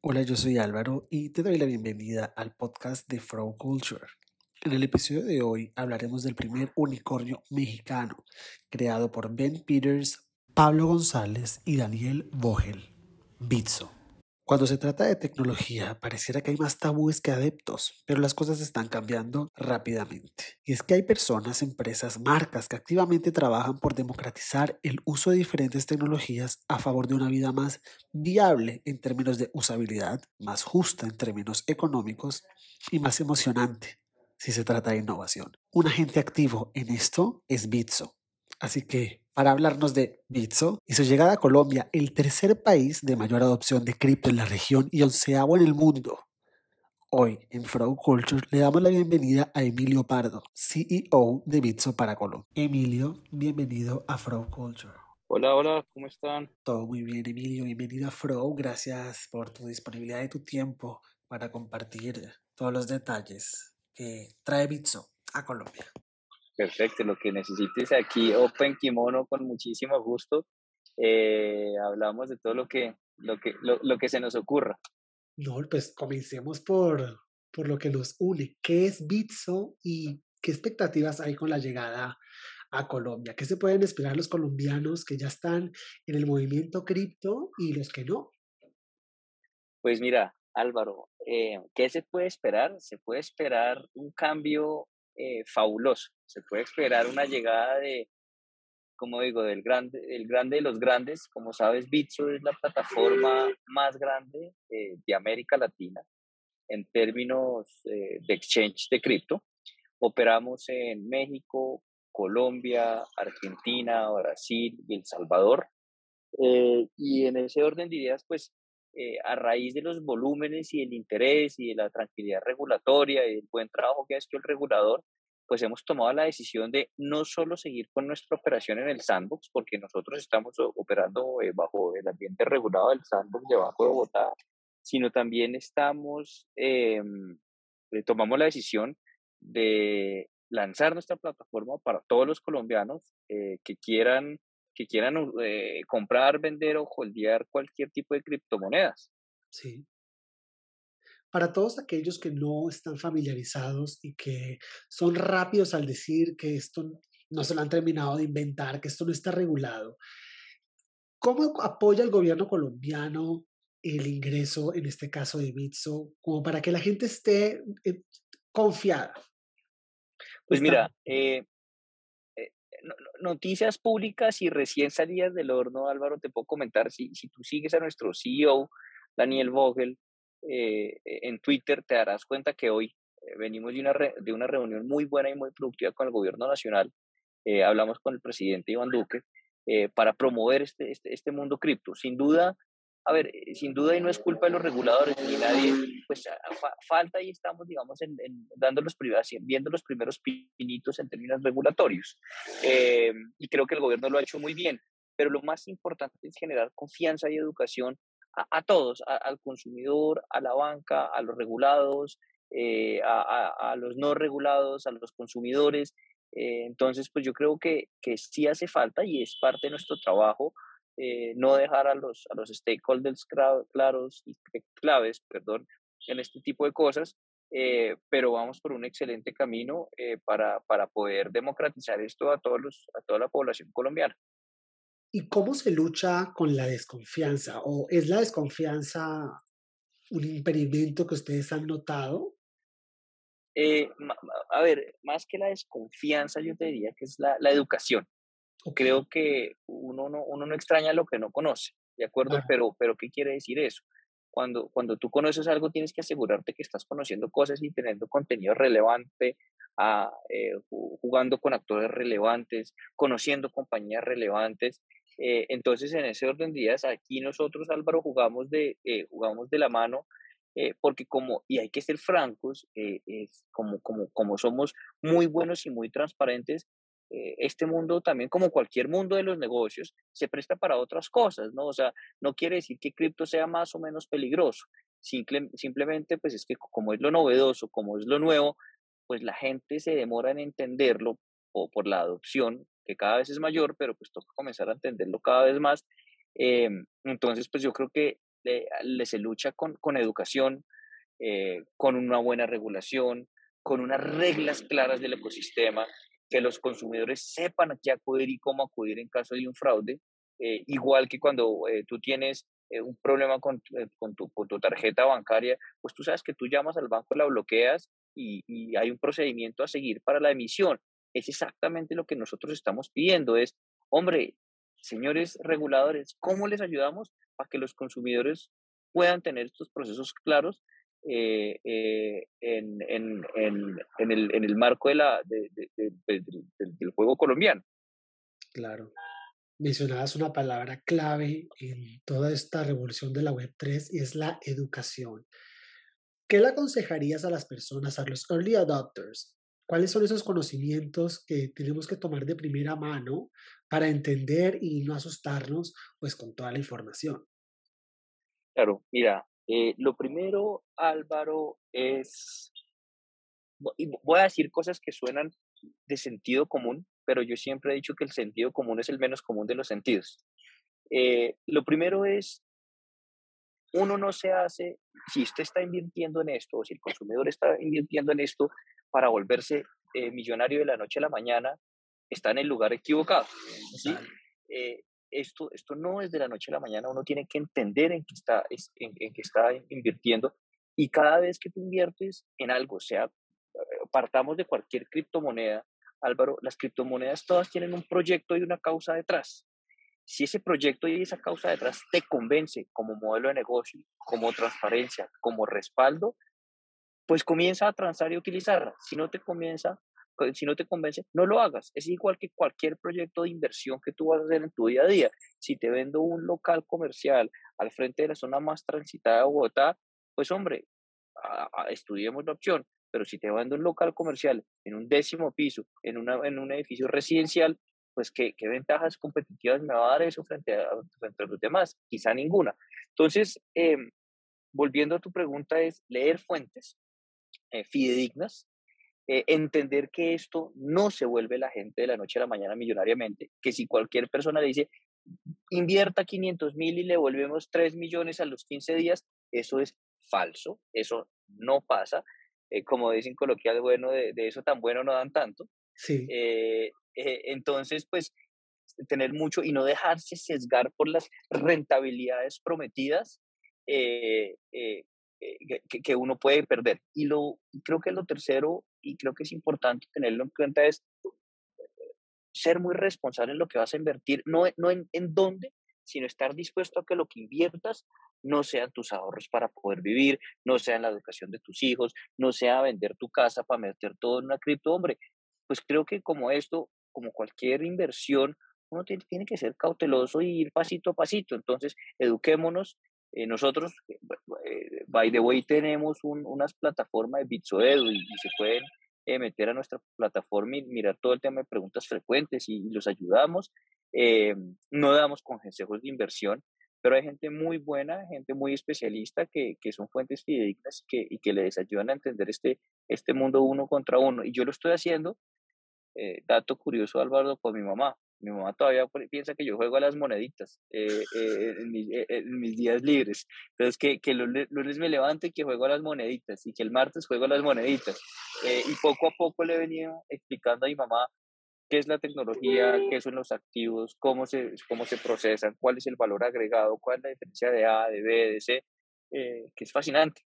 Hola, yo soy Álvaro y te doy la bienvenida al podcast de Frog Culture. En el episodio de hoy hablaremos del primer unicornio mexicano, creado por Ben Peters, Pablo González y Daniel Vogel, Bitso. Cuando se trata de tecnología, pareciera que hay más tabúes que adeptos, pero las cosas están cambiando rápidamente. Y es que hay personas, empresas, marcas que activamente trabajan por democratizar el uso de diferentes tecnologías a favor de una vida más viable en términos de usabilidad, más justa en términos económicos y más emocionante si se trata de innovación. Un agente activo en esto es Bitso. Así que para hablarnos de Bitso y su llegada a Colombia, el tercer país de mayor adopción de cripto en la región y onceavo en el mundo. Hoy en Fraud Culture le damos la bienvenida a Emilio Pardo, CEO de Bitso para Colombia. Emilio, bienvenido a Fraud Culture. Hola, hola, ¿cómo están? Todo muy bien, Emilio. Bienvenido a Fro. Gracias por tu disponibilidad y tu tiempo para compartir todos los detalles que trae Bitso a Colombia. Perfecto, lo que necesites aquí, Open Kimono, con muchísimo gusto. Eh, hablamos de todo lo que, lo, que, lo, que se nos ocurra. No, pues comencemos por, por lo que nos une. ¿Qué es Bitso y qué expectativas hay con la llegada a Colombia? ¿Qué se pueden esperar los colombianos que ya están en el movimiento cripto y los que no? Pues mira, Álvaro, eh, ¿qué se puede esperar? Se puede esperar un cambio eh, fabuloso. Se puede esperar una llegada de, como digo, del grande, el grande de los grandes. Como sabes, Bitso es la plataforma más grande eh, de América Latina en términos eh, de exchange de cripto. Operamos en México, Colombia, Argentina, Brasil y El Salvador. y en ese orden de ideas, pues a raíz de los volúmenes y el interés y de la tranquilidad regulatoria y el buen trabajo que ha hecho el regulador, pues hemos tomado la decisión de no solo seguir con nuestra operación en el sandbox, porque nosotros estamos operando eh, bajo el ambiente regulado del sandbox debajo de Bogotá, sino también estamos, em, eh, tomamos la decisión de lanzar nuestra plataforma para todos los colombianos eh, que quieran, que quieran comprar, vender o holdear cualquier tipo de criptomonedas. Sí para todos aquellos que no están familiarizados y que son rápidos al decir que esto no se lo han terminado de inventar, que esto no está regulado, ¿cómo apoya el gobierno colombiano el ingreso, en este caso de Bitso, como para que la gente esté eh, confiada? Pues mira, eh, eh, noticias públicas y recién salidas del horno, Álvaro, te puedo comentar, si, si tú sigues a nuestro CEO, Daniel Vogel, eh, en Twitter, te darás cuenta que hoy eh, venimos de una, de una reunión muy buena y muy productiva con el gobierno nacional. Eh, hablamos con el presidente Iván Duque para promover este, este, este mundo cripto. Sin duda, a ver, sin duda y no es culpa de los reguladores ni nadie, pues falta y estamos, digamos, en, dando los viendo los primeros pinitos en términos regulatorios. y creo que el gobierno lo ha hecho muy bien, pero lo más importante es generar confianza y educación a, todos, al consumidor, a la banca, a los regulados, eh, a, los no regulados, a los consumidores. Eh, entonces, pues yo creo que, que sí hace falta y es parte de nuestro trabajo eh, no dejar a los, a los stakeholders claros y claves, perdón, en este tipo de cosas, pero vamos por un excelente camino para, para poder democratizar esto a, todos los, a toda la población colombiana. ¿Y cómo se lucha con la desconfianza? ¿O es la desconfianza un impedimento que ustedes han notado? Eh, a ver, más que la desconfianza, yo te diría que es la, la educación. Creo que uno no, uno no extraña lo que no conoce, ¿de acuerdo? Pero, pero, ¿qué quiere decir eso? Cuando, cuando tú conoces algo, tienes que asegurarte que estás conociendo cosas y teniendo contenido relevante, a, eh, jugando con actores relevantes, conociendo compañías relevantes. Eh, entonces, en ese orden de días, aquí nosotros, Álvaro, jugamos de, eh, jugamos de la mano, porque como, y hay que ser francos, es como, como, como somos muy buenos y muy transparentes, este mundo también, como cualquier mundo de los negocios, se presta para otras cosas, ¿no? O sea, no quiere decir que cripto sea más o menos peligroso. Simple, simplemente, pues es que como es lo novedoso, como es lo nuevo, pues la gente se demora en entenderlo o por la adopción, que cada vez es mayor, pero pues toca comenzar a entenderlo cada vez más. Em, entonces, pues yo creo que se lucha con, con educación, eh, con una buena regulación, con unas reglas claras del ecosistema, que los consumidores sepan a qué acudir y cómo acudir en caso de un fraude, eh, igual que cuando eh, tú tienes un problema con, con, tu, con, tu, tarjeta bancaria, pues tú sabes que tú llamas al banco, la bloqueas y, y, hay un procedimiento a seguir para la emisión. Es exactamente lo que nosotros estamos pidiendo, es, hombre, señores reguladores, ¿cómo les ayudamos para que los consumidores puedan tener estos procesos claros eh, eh, en, en, en, en, el, en el marco de la, de, del juego colombiano. Claro. Mencionabas una palabra clave en toda esta revolución de la Web3 y es la educación. ¿Qué le aconsejarías a las personas, a los early adopters? ¿Cuáles son esos conocimientos que tenemos que tomar de primera mano para entender y no asustarnos pues con toda la información? Claro, mira, eh, lo primero, Álvaro, es, voy a decir cosas que suenan de sentido común, pero yo siempre he dicho que el sentido común es el menos común de los sentidos. Eh, lo primero es, uno no se hace, si usted está invirtiendo en esto, o si el consumidor está invirtiendo en esto para volverse eh, millonario de la noche a la mañana, está en el lugar equivocado. ¿sí? Esto, esto no es de la noche a la mañana, uno tiene que entender en qué está, en, en qué está invirtiendo y cada vez que tú inviertes en algo, sea, eh, partamos de cualquier criptomoneda, Álvaro, las criptomonedas todas tienen un proyecto y una causa detrás. Si ese proyecto y esa causa detrás te convence como modelo de negocio, como transparencia, como respaldo, pues comienza a transar y utilizarla. Si no te comienza, si no te convence, no lo hagas. Es igual que cualquier proyecto de inversión que tú vas a hacer en tu día a día. Si te vendo un local comercial al frente de la zona más transitada de Bogotá, pues hombre, estudiemos la opción. Pero si te vendo un local comercial en un décimo piso, en, una, en un edificio residencial, pues ¿qué, qué ventajas competitivas me va a dar eso frente a, frente a los demás? Quizá ninguna. Entonces, em, volviendo a tu pregunta, es leer fuentes eh, fidedignas, eh, entender que esto no se vuelve la gente de la noche a la mañana millonariamente, que si cualquier persona le dice, invierta 500 mil y le volvemos 3 millones a los 15 días, eso es falso, eso no pasa. Eh, como dicen coloquial, bueno, de, eso tan bueno no dan tanto. Sí. Eh, entonces, pues, tener mucho y no dejarse sesgar por las rentabilidades prometidas que, que, uno puede perder. Y lo, creo que lo tercero y creo que es importante tenerlo en cuenta es ser muy responsable en lo que vas a invertir, no, no en, en dónde, sino estar dispuesto a que lo que inviertas no sean tus ahorros para poder vivir, no sea en la educación de tus hijos, no sea vender tu casa para meter todo en una cripto, hombre. Pues creo que como esto, como cualquier inversión, uno tiene, tiene que ser cauteloso y ir pasito a pasito. Entonces, eduquémonos. Eh, nosotros, eh, by the way, tenemos un, unas plataformas de Bitsoedu y, y se pueden eh, meter a nuestra plataforma y mirar todo el tema de preguntas frecuentes y, los ayudamos. Eh, no damos consejos de inversión, pero hay gente muy buena, gente muy especialista que, que son fuentes fidedignas y que les ayudan a entender este, este mundo uno contra uno. Y yo lo estoy haciendo, eh, dato curioso Álvaro, con mi mamá. Mi mamá todavía piensa que yo juego a las moneditas eh, eh, en, mis, eh, en, mis, días libres. Entonces, que, que el lunes me levanto y que juego a las moneditas y que el martes juego a las moneditas. y poco a poco le he venido explicando a mi mamá qué es la tecnología, qué son los activos, cómo se, cómo se procesan, cuál es el valor agregado, cuál es la diferencia de A, de B, de C, que es fascinante.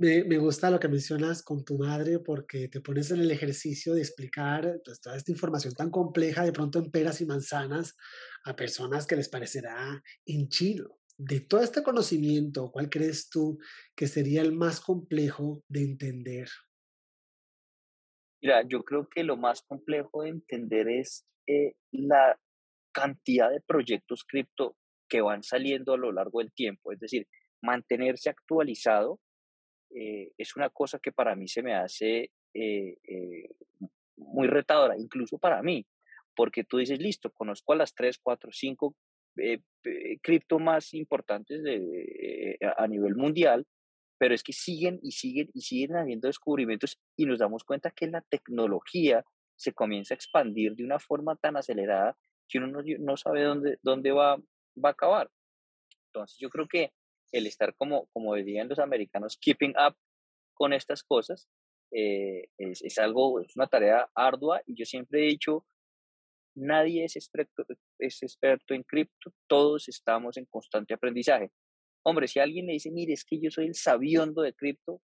Me, me, gusta lo que mencionas con tu madre porque te pones en el ejercicio de explicar pues, toda esta información tan compleja de pronto en peras y manzanas a personas que les parecerá en chino. De todo este conocimiento, ¿cuál crees tú que sería el más complejo de entender? Mira, yo creo que lo más complejo de entender es eh, la cantidad de proyectos cripto que van saliendo a lo largo del tiempo, es decir, mantenerse actualizado eh, es una cosa que para mí se me hace eh, eh, muy retadora, incluso para mí, porque tú dices, listo, conozco a las 3, 4, 5 cripto más importantes a nivel mundial, pero es que siguen y siguen y siguen habiendo descubrimientos y nos damos cuenta que la tecnología se comienza a expandir de una forma tan acelerada que uno no, no sabe dónde, dónde va, va a acabar. Entonces yo creo que el estar como, como dirían los americanos, keeping up con estas cosas, eh, es, es, algo, es una tarea ardua y yo siempre he dicho, nadie es experto, es experto en cripto, todos estamos en constante aprendizaje. Hombre, si alguien le dice, mire, es que yo soy el sabiondo de cripto,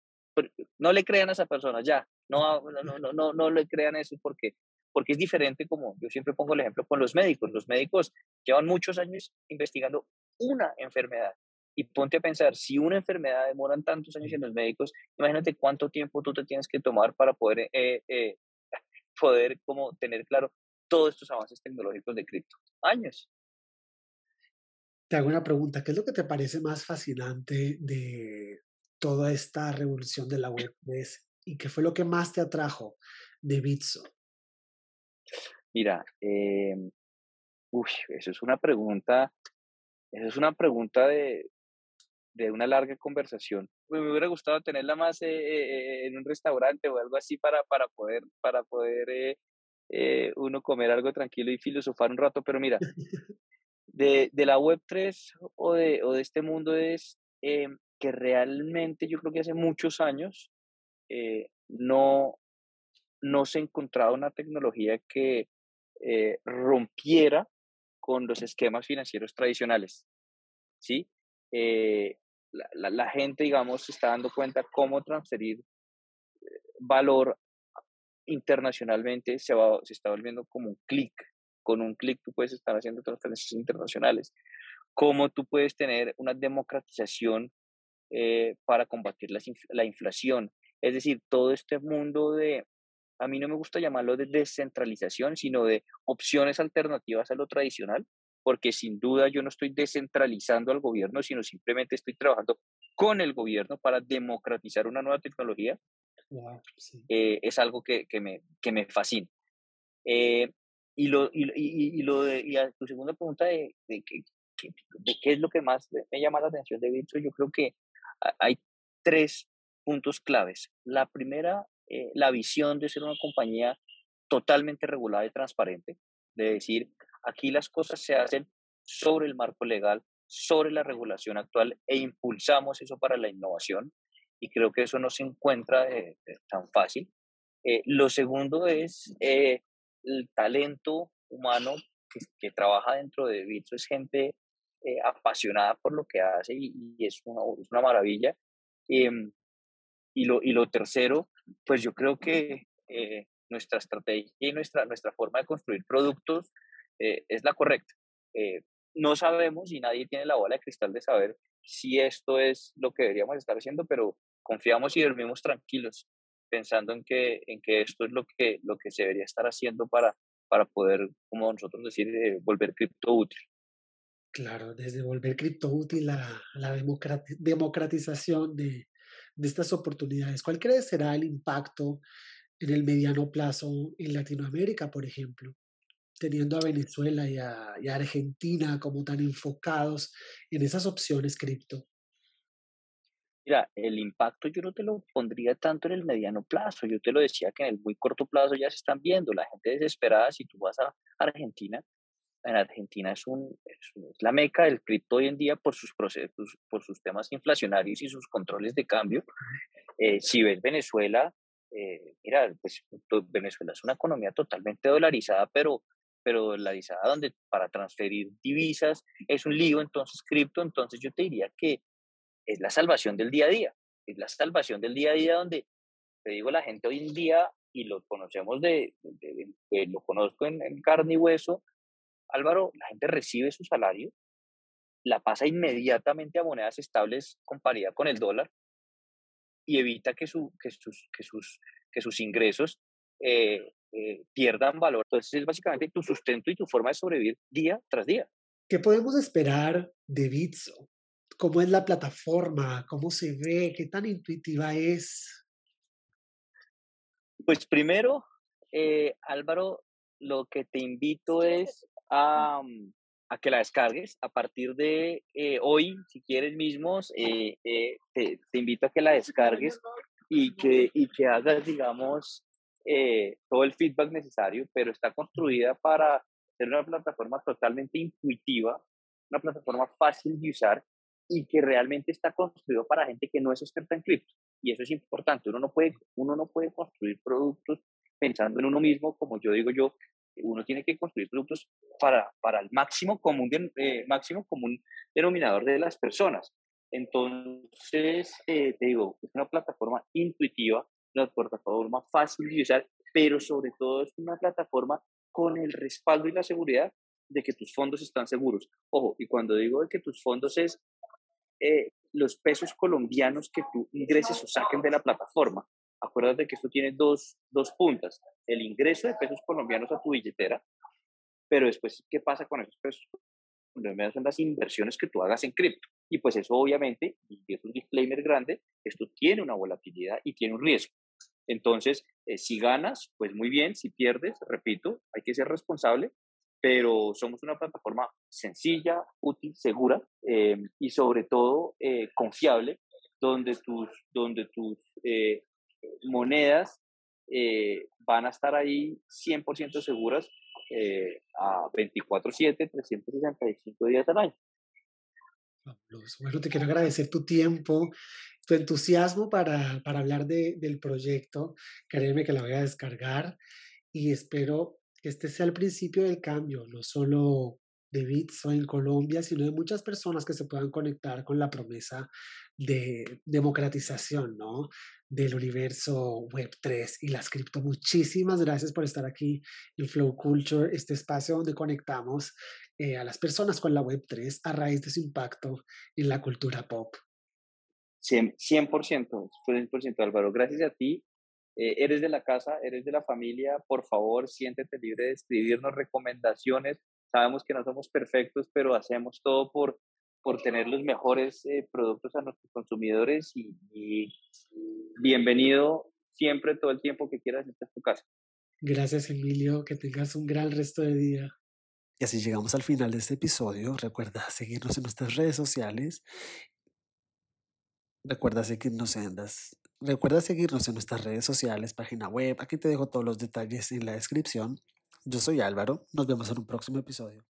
no le crean a esa persona, ya, no, no, no, no, no le crean eso porque, porque es diferente como yo siempre pongo el ejemplo con los médicos. Los médicos llevan muchos años investigando una enfermedad. Y ponte a pensar, si una enfermedad demoran tantos años en los médicos, imagínate cuánto tiempo tú te tienes que tomar para poder, eh, eh, poder como tener claro todos estos avances tecnológicos de cripto. Años. Te hago una pregunta, ¿qué es lo que te parece más fascinante de toda esta revolución de la web 3 y qué fue lo que más te atrajo de Bitso? Mira, eh, uy, eso es una pregunta, eso es una pregunta de, de una larga conversación. Me hubiera gustado tenerla más eh, eh, en un restaurante o algo así para, para poder, para poder eh, uno comer algo tranquilo y filosofar un rato, pero mira, de, de la Web3 o de, o de este mundo es que realmente yo creo que hace muchos años no, no se ha encontrado una tecnología que rompiera con los esquemas financieros tradicionales. ¿sí? Eh, la, la, gente, digamos, se está dando cuenta cómo transferir eh, valor internacionalmente se, va, se está volviendo como un clic. Con un clic tú puedes estar haciendo transferencias internacionales. Cómo tú puedes tener una democratización eh, para combatir la, la inflación. Es decir, todo este mundo de, a mí no me gusta llamarlo de descentralización, sino de opciones alternativas a lo tradicional, porque sin duda yo no estoy descentralizando al gobierno, sino simplemente estoy trabajando con el gobierno para democratizar una nueva tecnología, eh, es algo que, que, me, que me fascina. Eh, y, lo, y, y, lo de, y a tu segunda pregunta de, de, de, qué es lo que más me llama la atención de Bitso, yo creo que hay tres puntos claves. La primera, eh, la visión de ser una compañía totalmente regulada y transparente, de decir, Aquí las cosas se hacen sobre el marco legal, sobre la regulación actual e impulsamos eso para la innovación y creo que eso no se encuentra eh, eh, tan fácil. Eh, lo segundo es el talento humano que, trabaja dentro de Bitso, es gente apasionada por lo que hace y, es, una, es, una, maravilla. Em, y, lo, y lo tercero, pues yo creo que nuestra estrategia y nuestra, nuestra forma de construir productos eh, es la correcta. Eh, no sabemos y nadie tiene la bola de cristal de saber si esto es lo que deberíamos estar haciendo, pero confiamos y dormimos tranquilos pensando en que, en que esto es lo que, lo que se debería estar haciendo para, para poder, como nosotros decir, eh, volver cripto útil. Claro, desde volver cripto útil a la democratización de, de estas oportunidades. ¿Cuál crees será el impacto en el mediano plazo en Latinoamérica, por ejemplo? Teniendo a Venezuela y a, Argentina como tan enfocados en esas opciones cripto? Mira, el impacto yo no te lo pondría tanto en el mediano plazo, yo te lo decía que en el muy corto plazo ya se están viendo, la gente desesperada, si tú vas a Argentina, en Argentina es, un, es, la meca del cripto hoy en día por sus procesos, por sus temas inflacionarios y sus controles de cambio. Eh, si ves Venezuela, eh, mira, pues Venezuela es una economía totalmente dolarizada, pero pero dolarizada, donde para transferir divisas es un lío, entonces cripto, entonces yo te diría que es la salvación del día a día, es la salvación del día a día donde, te digo, la gente hoy en día, y lo conocemos de, lo conozco en, carne y hueso, Álvaro, la gente recibe su salario, la pasa inmediatamente a monedas estables con paridad con el dólar y evita que, su, que, sus, que, sus, que sus ingresos eh, eh, pierdan valor. Entonces es básicamente tu sustento y tu forma de sobrevivir día tras día. ¿Qué podemos esperar de Bitso? ¿Cómo es la plataforma? ¿Cómo se ve? ¿Qué tan intuitiva es? Pues primero, eh, Álvaro, lo que te invito es a, mm, a, que la descargues a partir de eh, hoy, si quieres mismos, te, te, invito a que la descargues y que, y que hagas, digamos, eh, todo el feedback necesario, pero está construida para ser una plataforma totalmente intuitiva, una plataforma fácil de usar y que realmente está construido para gente que no es experta en cripto. Y eso es importante. Uno no puede, uno no puede construir productos pensando en uno mismo, como yo digo yo, uno tiene que construir productos para, para el máximo común, eh, máximo común denominador de las personas. Entonces, eh, te digo, es una plataforma intuitiva, una plataforma fácil de usar, pero sobre todo es una plataforma con el respaldo y la seguridad de que tus fondos están seguros. Ojo, y cuando digo de que tus fondos es eh, los pesos colombianos que tú ingreses o saquen de la plataforma. Acuérdate que esto tiene dos, dos puntas, el ingreso de pesos colombianos a tu billetera, pero después, ¿qué pasa con esos pesos colombianos? Son las inversiones que tú hagas en cripto. Y pues eso obviamente, y es un disclaimer grande, esto tiene una volatilidad y tiene un riesgo. Entonces, eh, si ganas, pues muy bien, si pierdes, repito, hay que ser responsable, pero somos una plataforma sencilla, útil, segura eh, y sobre todo eh, confiable, donde tus, donde tus monedas van a estar ahí 100% seguras a 24/7, 365 días al año. Bueno, te quiero agradecer tu tiempo, tu entusiasmo para, para hablar de, del proyecto. Créeme que la voy a descargar y espero que este sea el principio del cambio, no solo de Bitso en Colombia, sino de muchas personas que se puedan conectar con la promesa de democratización, ¿no? Del universo Web3 y las cripto. Muchísimas gracias por estar aquí en Flow Culture, este espacio donde conectamos eh, a las personas con la Web3 a raíz de su impacto en la cultura pop. 100%, 100%, 100% Álvaro. Gracias a ti. Eh, eres de la casa, eres de la familia. Por favor, siéntete libre de escribirnos recomendaciones. Sabemos que no somos perfectos, pero hacemos todo por, por tener los mejores eh, productos a nuestros consumidores y, y, bienvenido siempre, todo el tiempo que quieras, esta es tu casa. Gracias, Emilio. Que tengas un gran resto de día. Y así llegamos al final de este episodio. Recuerda seguirnos en nuestras redes sociales. Recuerda seguirnos en las, recuerda seguirnos en nuestras redes sociales, página web. Aquí te dejo todos los detalles en la descripción. Yo soy Álvaro. Nos vemos en un próximo episodio.